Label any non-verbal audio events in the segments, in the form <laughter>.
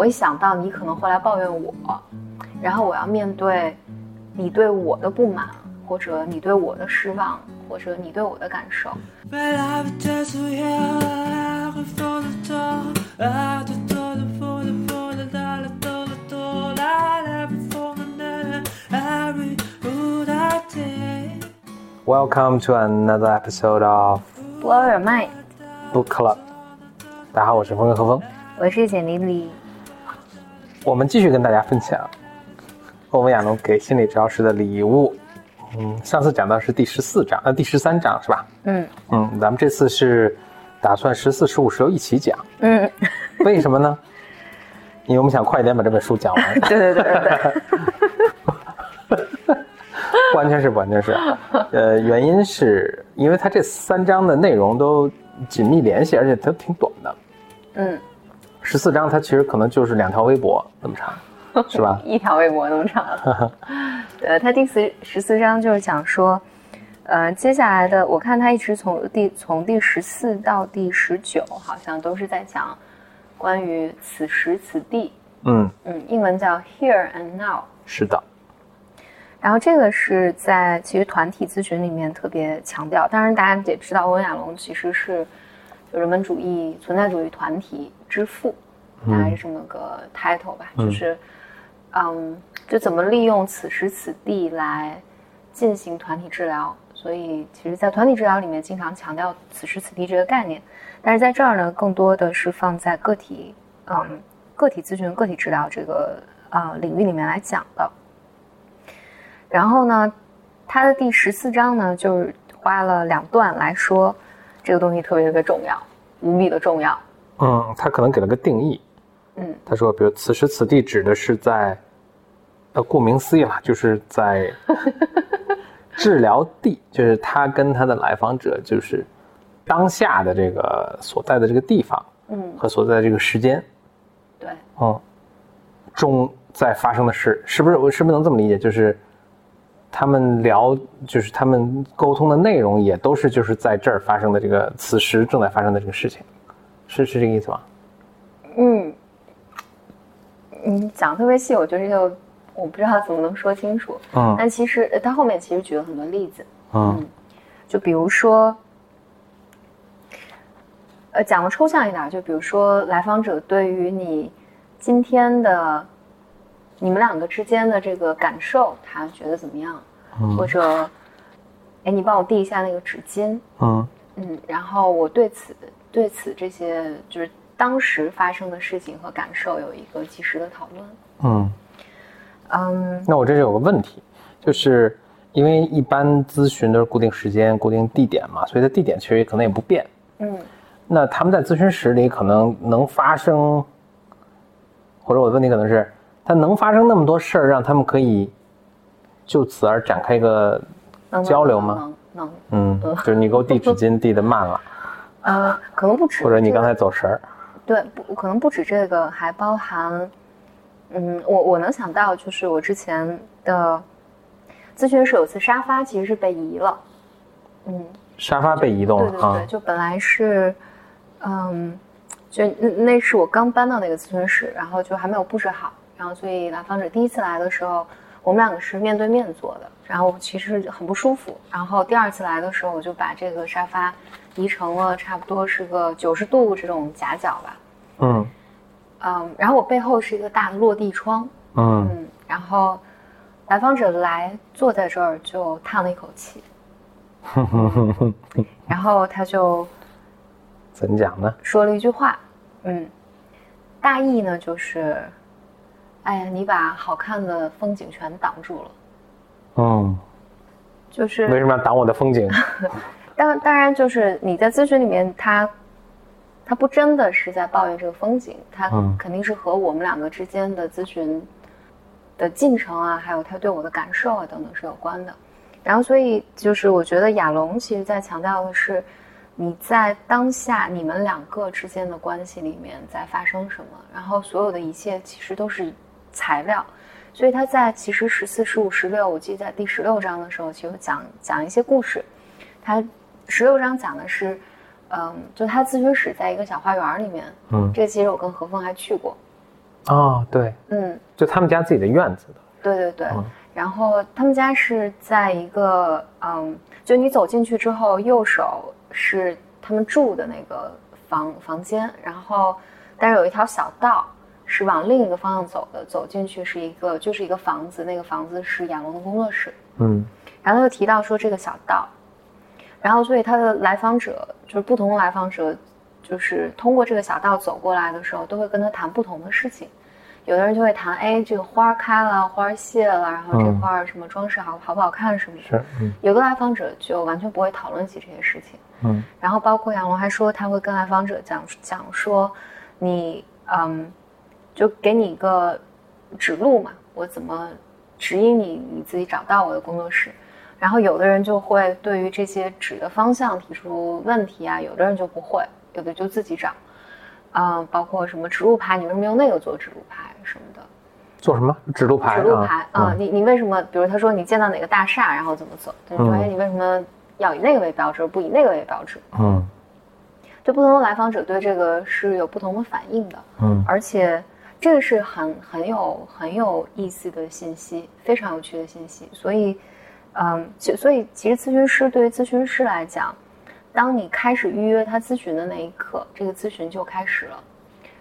我一想到你可能会来抱怨我，然后我要面对你对我的不满，或者你对我的失望，或者你对我的感受。Welcome to another episode of Blow Your Mind Book Club。大家好，我是峰哥何峰，我是简丽丽。我们继续跟大家分享欧文亚龙给心理治疗师的礼物。嗯，上次讲到是第十四章，呃，第十三章是吧？嗯嗯，咱们这次是打算十四、十五、十六一起讲。嗯，为什么呢？因为我们想快一点把这本书讲完。<laughs> 对对对对对。完全是，完全是，呃，原因是因为它这三章的内容都紧密联系，而且它挺短的。嗯，十四章它其实可能就是两条微博那么长，<laughs> 是吧？一条微博那么长。<laughs> 呃，它第十十四章就是讲说，呃，接下来的我看它一直从第从第十四到第十九，好像都是在讲关于此时此地。嗯嗯，英文叫 Here and Now。是的。然后这个是在其实团体咨询里面特别强调，当然大家也知道，欧亚龙其实是就人文主义、存在主义团体之父，大概是这么个 title 吧，就是嗯，就怎么利用此时此地来进行团体治疗。所以其实，在团体治疗里面，经常强调此时此地这个概念，但是在这儿呢，更多的是放在个体嗯个体咨询、个体治疗这个呃领域里面来讲的。然后呢，他的第十四章呢，就是花了两段来说这个东西特别特别重要，无比的重要。嗯，他可能给了个定义。嗯，他说，比如此时此地指的是在，呃，顾名思义了，就是在 <laughs> 治疗地，就是他跟他的来访者就是当下的这个所在的这个地方，嗯，和所在的这个时间，对，嗯，中在发生的事，是不是？我是不是能这么理解？就是。他们聊，就是他们沟通的内容也都是就是在这儿发生的这个此时正在发生的这个事情，是是这个意思吗？嗯，你讲特别细，我觉得这个我不知道怎么能说清楚。嗯，但其实他后面其实举了很多例子。嗯，就比如说，呃，讲的抽象一点，就比如说来访者对于你今天的。你们两个之间的这个感受，他觉得怎么样？或者，哎，你帮我递一下那个纸巾。嗯嗯，然后我对此对此这些就是当时发生的事情和感受有一个及时的讨论。嗯嗯，那我这是有个问题，就是因为一般咨询都是固定时间、固定地点嘛，所以它地点其实也可能也不变。嗯，那他们在咨询室里可能能发生，或者我的问题可能是。他能发生那么多事儿，让他们可以就此而展开一个交流吗？能能，嗯，就是你给我递纸巾递的慢了，呃，可能不止，或者你刚才走神儿，对，不，可能不止这个，还包含，嗯，我我能想到，就是我之前的咨询室有次沙发其实是被移了，嗯，沙发被移动了，对对对，就本来是，嗯，就那那是我刚搬到那个咨询室，然后就还没有布置好。然后，所以来访者第一次来的时候，我们两个是面对面坐的，然后其实很不舒服。然后第二次来的时候，我就把这个沙发移成了差不多是个九十度这种夹角吧。嗯嗯，然后我背后是一个大的落地窗。嗯嗯，然后来访者来坐在这儿就叹了一口气。<laughs> 然后他就怎讲呢？说了一句话。嗯，大意呢就是。哎呀，你把好看的风景全挡住了。嗯，就是为什么要挡我的风景？<laughs> 当当然，就是你在咨询里面，他他不真的是在抱怨这个风景，他肯定是和我们两个之间的咨询的进程啊，还有他对我的感受啊等等是有关的。然后，所以就是我觉得亚龙其实在强调的是。你在当下你们两个之间的关系里面在发生什么？然后所有的一切其实都是。材料，所以他在其实十四、十五、十六，我记得在第十六章的时候，其实讲讲一些故事。他十六章讲的是，嗯，就他咨询室在一个小花园里面，嗯，这个其实我跟何峰还去过，哦，对，嗯，就他们家自己的院子的。对对对，然后他们家是在一个嗯，就你走进去之后，右手是他们住的那个房房间，然后但是有一条小道是往另一个方向走的，走进去是一个就是一个房子，那个房子是亚龙的工作室。嗯，然后他就提到说这个小道，然后所以他的来访者就是不同的来访者，就是通过这个小道走过来的时候，都会跟他谈不同的事情。有的人就会谈，哎，这个花开了，花谢了，然后这块什么装饰好好不好看什么的。是，有的来访者就完全不会讨论起这些事情。嗯，然后包括杨龙还说，他会跟来访者讲讲说，你嗯，就给你一个指路嘛，我怎么指引你，你自己找到我的工作室。然后有的人就会对于这些指的方向提出问题啊，有的人就不会，有的就自己找。嗯，包括什么指路牌，你为什么用那个做指路牌什么的？做什么指路牌？指路牌啊，你你为什么？比如他说你见到哪个大厦，然后怎么走？你说哎，你为什么要以那个为标志，不以那个为标志？嗯，就不同的来访者对这个是有不同的反应的。嗯，而且这个是很很有很有意思的信息，非常有趣的信息。所以，嗯，所以其实咨询师对于咨询师来讲。当你开始预约他咨询的那一刻，这个咨询就开始了。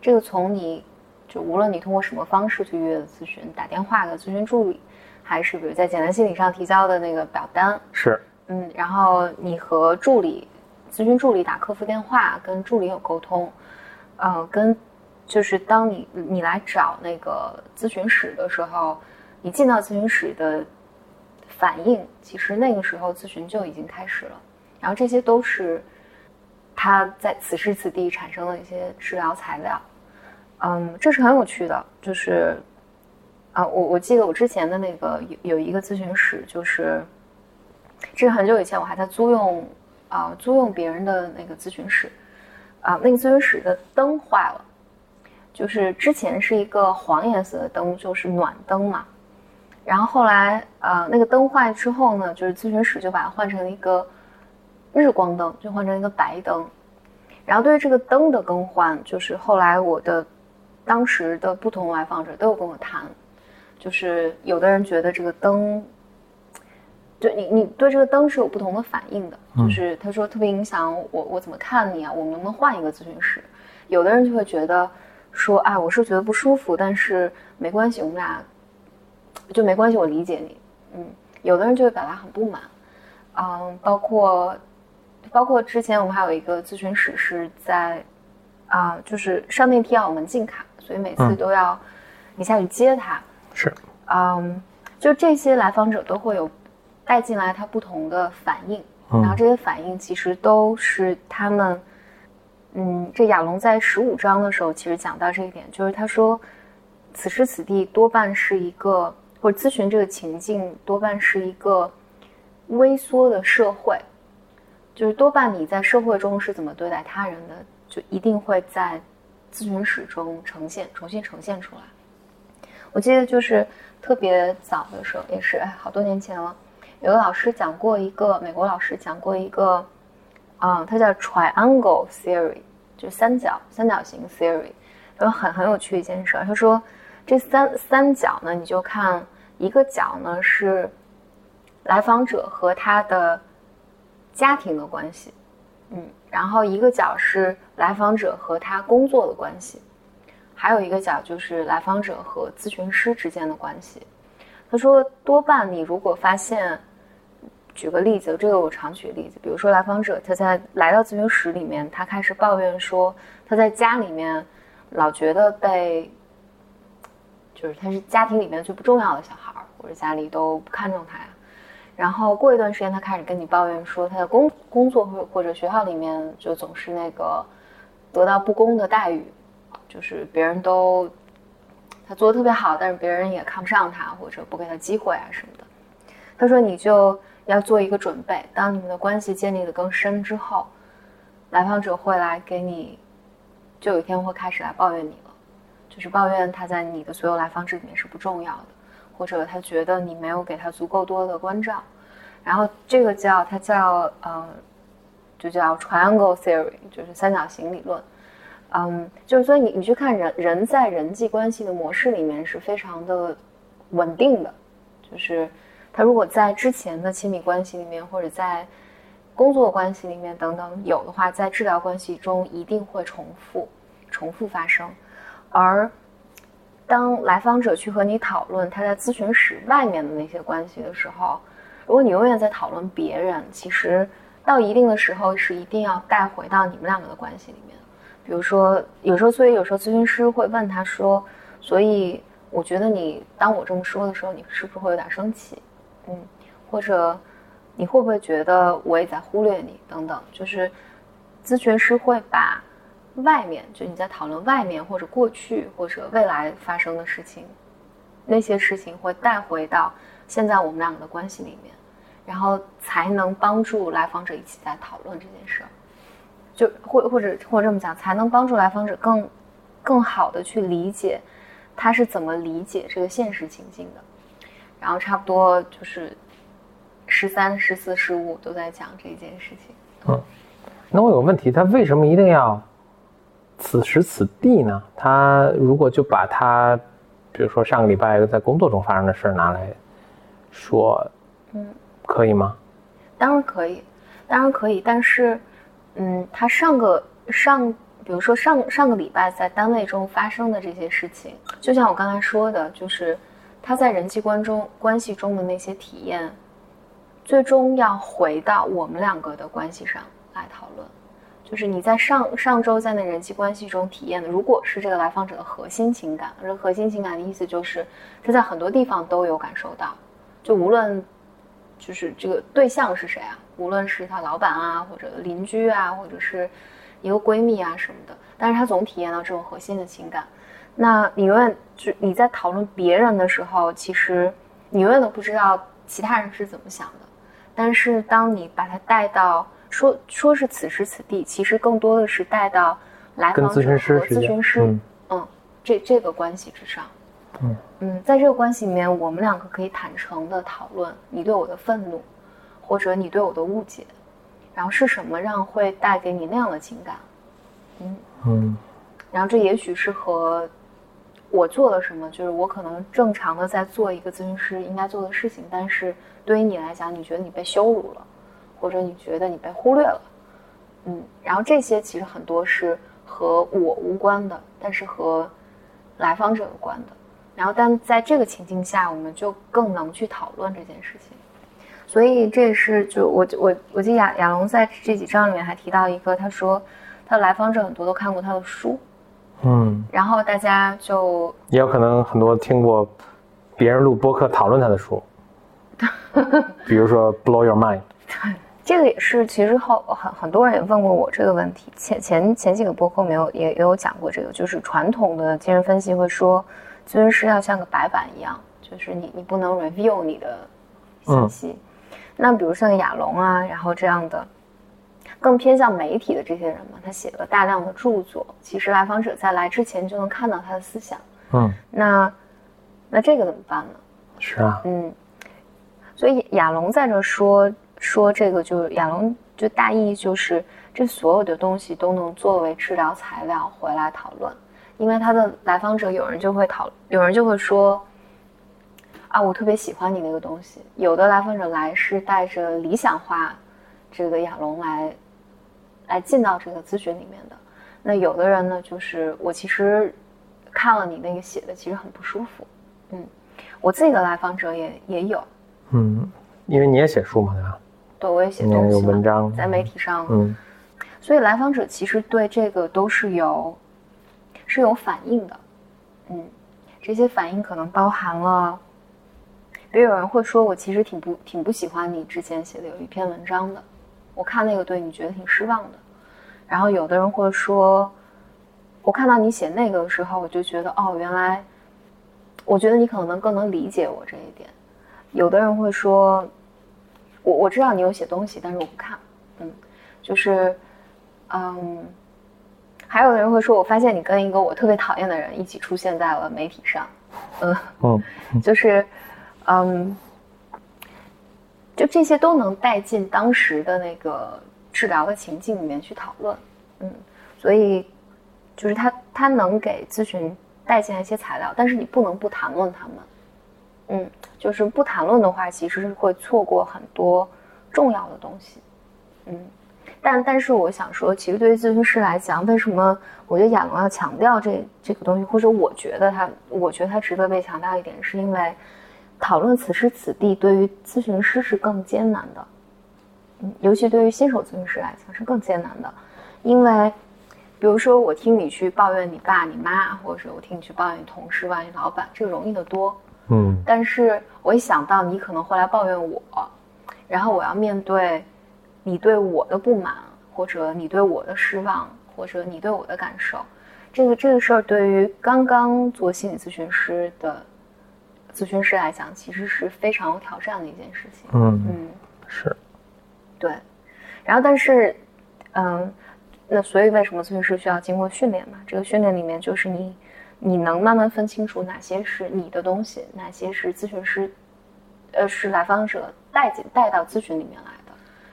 这个从你就无论你通过什么方式去预约的咨询，打电话的咨询助理，还是比如在简单心理上提交的那个表单，是，嗯，然后你和助理咨询助理打客服电话，跟助理有沟通，呃，跟就是当你你来找那个咨询室的时候，你进到咨询室的反应，其实那个时候咨询就已经开始了。然后这些都是他在此时此地产生的一些治疗材料，嗯，这是很有趣的。就是啊，我我记得我之前的那个有有一个咨询室，就是这是很久以前我还在租用啊租用别人的那个咨询室啊，那个咨询室的灯坏了，就是之前是一个黄颜色的灯，就是暖灯嘛，然后后来呃那个灯坏之后呢，就是咨询室就把它换成了一个。日光灯就换成一个白灯，然后对于这个灯的更换，就是后来我的当时的不同来访者都有跟我谈，就是有的人觉得这个灯，就你你对这个灯是有不同的反应的，就是他说特别影响我我怎么看你啊，我们能不能换一个咨询师？有的人就会觉得说，哎，我是觉得不舒服，但是没关系，我们俩就没关系，我理解你。嗯，有的人就会表达很不满，嗯，包括。包括之前我们还有一个咨询室是在，啊，就是上电梯要有门禁卡，所以每次都要你下去接他。是，嗯，就这些来访者都会有带进来他不同的反应，然后这些反应其实都是他们，嗯，这亚龙在十五章的时候其实讲到这一点，就是他说，此时此地多半是一个，或者咨询这个情境多半是一个微缩的社会。就是多半你在社会中是怎么对待他人的，就一定会在咨询室中呈现，重新呈现出来。我记得就是特别早的时候，也是哎，好多年前了，有个老师讲过一个美国老师讲过一个，啊，他叫 Triangle Theory，就是三角三角形 Theory，然后很很有趣一件事。他说这三三角呢，你就看一个角呢是来访者和他的。家庭的关系，嗯，然后一个角是来访者和他工作的关系，还有一个角就是来访者和咨询师之间的关系。他说，多半你如果发现，举个例子，这个我常举例子，比如说来访者他在来到咨询室里面，他开始抱怨说他在家里面老觉得被，就是他是家庭里面最不重要的小孩，或者家里都不看重他呀。然后过一段时间，他开始跟你抱怨说，他的工工作或或者学校里面就总是那个得到不公的待遇，就是别人都他做的特别好，但是别人也看不上他，或者不给他机会啊什么的。他说你就要做一个准备，当你们的关系建立的更深之后，来访者会来给你，就有一天会开始来抱怨你，就是抱怨他在你的所有来访者里面是不重要的。或者他觉得你没有给他足够多的关照，然后这个叫它叫呃，就叫 triangle theory，就是三角形理论。嗯，就是所以你你去看人人在人际关系的模式里面是非常的稳定的，就是他如果在之前的亲密关系里面或者在工作关系里面等等有的话，在治疗关系中一定会重复重复发生，而当来访者去和你讨论他在咨询室外面的那些关系的时候，如果你永远在讨论别人，其实到一定的时候是一定要带回到你们两个的关系里面。比如说，有时候，所以有时候咨询师会问他说：“所以我觉得你当我这么说的时候，你是不是会有点生气？嗯，或者你会不会觉得我也在忽略你？等等，就是咨询师会把外面就你在讨论外面或者过去或者未来发生的事情，那些事情会带回到现在我们两个的关系里面，然后才能帮助来访者一起在讨论这件事儿。”就或或者或者这么讲，才能帮助来访者更更好的去理解他是怎么理解这个现实情境的。然后差不多就是十三、十四、十五都在讲这件事情。嗯，那我有个问题，他为什么一定要此时此地呢？他如果就把他，比如说上个礼拜在工作中发生的事拿来说，嗯，可以吗？当然可以，当然可以，但是。嗯，他上个上，比如说上上个礼拜在单位中发生的这些事情，就像我刚才说的，就是他在人际关中关系中的那些体验，最终要回到我们两个的关系上来讨论。就是你在上上周在那人际关系中体验的，如果是这个来访者的核心情感，而核心情感的意思就是他在很多地方都有感受到，就无论就是这个对象是谁啊。无论是他老板啊，或者邻居啊，或者是一个闺蜜啊什么的，但是他总体验到这种核心的情感。那你永远就你在讨论别人的时候，其实你永远都不知道其他人是怎么想的。但是当你把他带到说说是此时此地，其实更多的是带到来访者和咨询师，嗯，这这个关系之上，嗯嗯，在这个关系里面，我们两个可以坦诚的讨论你对我的愤怒。或者你对我的误解，然后是什么让会带给你那样的情感？嗯嗯，然后这也许是和我做了什么，就是我可能正常的在做一个咨询师应该做的事情，但是对于你来讲，你觉得你被羞辱了，或者你觉得你被忽略了，嗯，然后这些其实很多是和我无关的，但是和来访者有关的，然后但在这个情境下，我们就更能去讨论这件事情。所以这也是就我我我记得亚亚龙在这几章里面还提到一个，他说他的来访者很多都看过他的书，嗯，然后大家就也有可能很多听过别人录播客讨论他的书，<laughs> 比如说《Blow Your Mind》。<laughs> 对，这个也是其实后很很多人也问过我这个问题，前前前几个播客没有也也有讲过这个，就是传统的精神分析会说咨询师要像个白板一样，就是你你不能 review 你的信息。那比如像亚龙啊，然后这样的，更偏向媒体的这些人嘛，他写了大量的著作，其实来访者在来之前就能看到他的思想。嗯，那那这个怎么办呢？是啊，嗯，所以亚龙在这说说这个，就是亚龙就大意就是这所有的东西都能作为治疗材料回来讨论，因为他的来访者有人就会讨，有人就会说。啊，我特别喜欢你那个东西。有的来访者来是带着理想化这个亚龙来来进到这个咨询里面的。那有的人呢，就是我其实看了你那个写的，其实很不舒服。嗯，我自己的来访者也也有。嗯，因为你也写书嘛，对吧？对，我也写东西，有文章在媒体上。嗯，所以来访者其实对这个都是有是有反应的。嗯，这些反应可能包含了。比如有人会说，我其实挺不挺不喜欢你之前写的有一篇文章的，我看那个对你觉得挺失望的。然后有的人会说，我看到你写那个的时候，我就觉得哦，原来，我觉得你可能能更能理解我这一点。有的人会说，我我知道你有写东西，但是我不看。嗯，就是，嗯，还有的人会说，我发现你跟一个我特别讨厌的人一起出现在了媒体上。嗯嗯，<laughs> 就是。嗯，就这些都能带进当时的那个治疗的情境里面去讨论，嗯，所以就是他他能给咨询带进来一些材料，但是你不能不谈论他们。嗯，就是不谈论的话，其实是会错过很多重要的东西。嗯，但但是我想说，其实对于咨询师来讲，为什么我觉得亚龙要强调这这个东西，或者我觉得他，我觉得他值得被强调一点，是因为讨论此时此地对于咨询师是更艰难的。嗯，尤其对于新手咨询师来讲是更艰难的，因为比如说我听你去抱怨你爸你妈，或者是我听你去抱怨你同事、抱怨老板，这个容易得多。嗯，但是我一想到你可能会来抱怨我，然后我要面对你对我的不满，或者你对我的失望，或者你对我的感受，这个这个事儿对于刚刚做心理咨询师的咨询师来讲，其实是非常有挑战的一件事情。嗯嗯，是，对，然后但是，嗯，那所以为什么咨询师需要经过训练嘛？这个训练里面就是你。你能慢慢分清楚哪些是你的东西，哪些是咨询师，呃，是来访者带进带到咨询里面来的，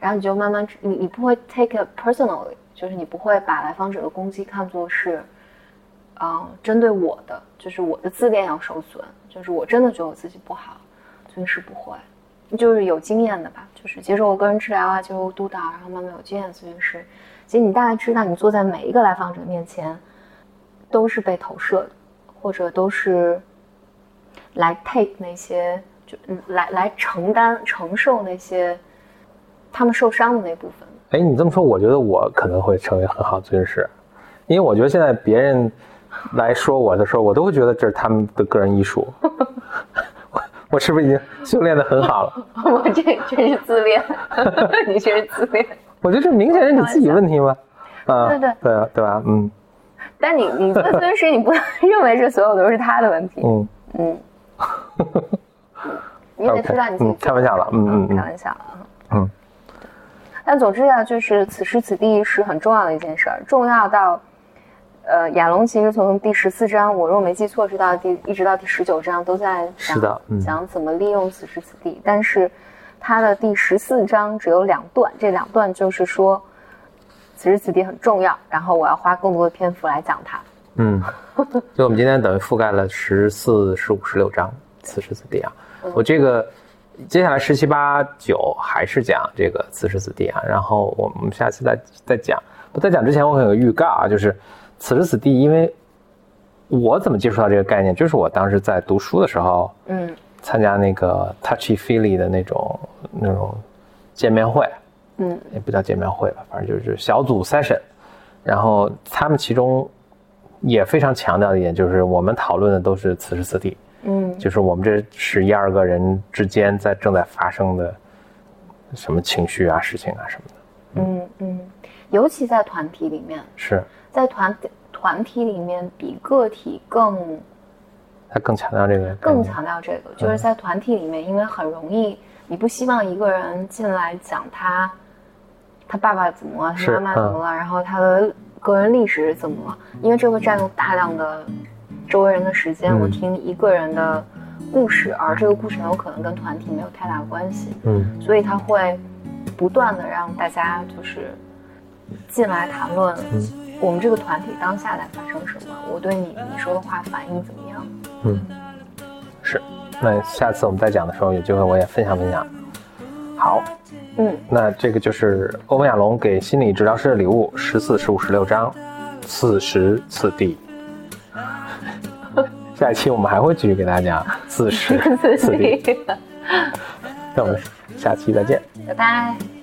然后你就慢慢，你你不会 take it personally，就是你不会把来访者的攻击看作是，嗯，针对我的，就是我的自恋要受损，就是我真的觉得我自己不好，咨询师不会，就是有经验的吧，就是接受过个人治疗啊，接受督导，然后慢慢有经验的咨询师，其实你大概知道，你坐在每一个来访者面前。都是被投射的，或者都是来 take 那些，就来来承担承受那些他们受伤的那部分。哎，你这么说，我觉得我可能会成为很好咨询师，因为我觉得现在别人来说我的时候，我都会觉得这是他们的个人艺术。<laughs> 我我是不是已经修炼的很好了？<laughs> 我这这是自恋，<laughs> 你这是自恋。我觉得这明显是你自己问题吗？啊，对对对啊，对吧？嗯。但你你做咨询师，你不能 <laughs> 认为这所有都是他的问题。嗯嗯，你得知道你自己开玩笑了，嗯嗯，开玩笑嗯。但总之呢，就是此时此地是很重要的一件事儿，重要到呃，亚龙其实从第十四章，我若没记错，是到第一直到第十九章都在讲讲怎么利用此时此地。但是他的第十四章只有两段，这两段就是说。此时此地很重要，然后我要花更多的篇幅来讲它。嗯，就我们今天等于覆盖了十四、十五、十六章。此时此地啊，我这个接下来十七八九还是讲这个此时此地啊，然后我们下次再再讲。在讲之前，我有个预告啊，就是此时此地，因为我怎么接触到这个概念，就是我当时在读书的时候，嗯，参加那个 Touchy Feely 的那种那种见面会。嗯，也不叫见面会吧，反正就是小组 session，然后他们其中也非常强调的一点就是，我们讨论的都是此时此地，嗯，就是我们这十一二个人之间在正在发生的什么情绪啊、事情啊什么的。嗯嗯，尤其在团体里面，是在团团体里面比个体更，他更强调这个，更强调这个，就是在团体里面，因为很容易，你不希望一个人进来讲他。他爸爸怎么了？他妈妈怎么了？然后他的个人历史怎么了？因为这会占用大量的周围人的时间。我听一个人的故事，而这个故事很有可能跟团体没有太大的关系。嗯，所以他会不断的让大家就是进来谈论我们这个团体当下在发生什么，我对你你说的话反应怎么样？嗯，是。那下次我们再讲的时候，有机会我也分享分享。好。嗯，那这个就是欧文亚龙给心理治疗师的礼物，十四、十五、十六章，此时此地。<laughs> 下一期我们还会继续给大家讲此时此地。那我们下期再见，拜拜。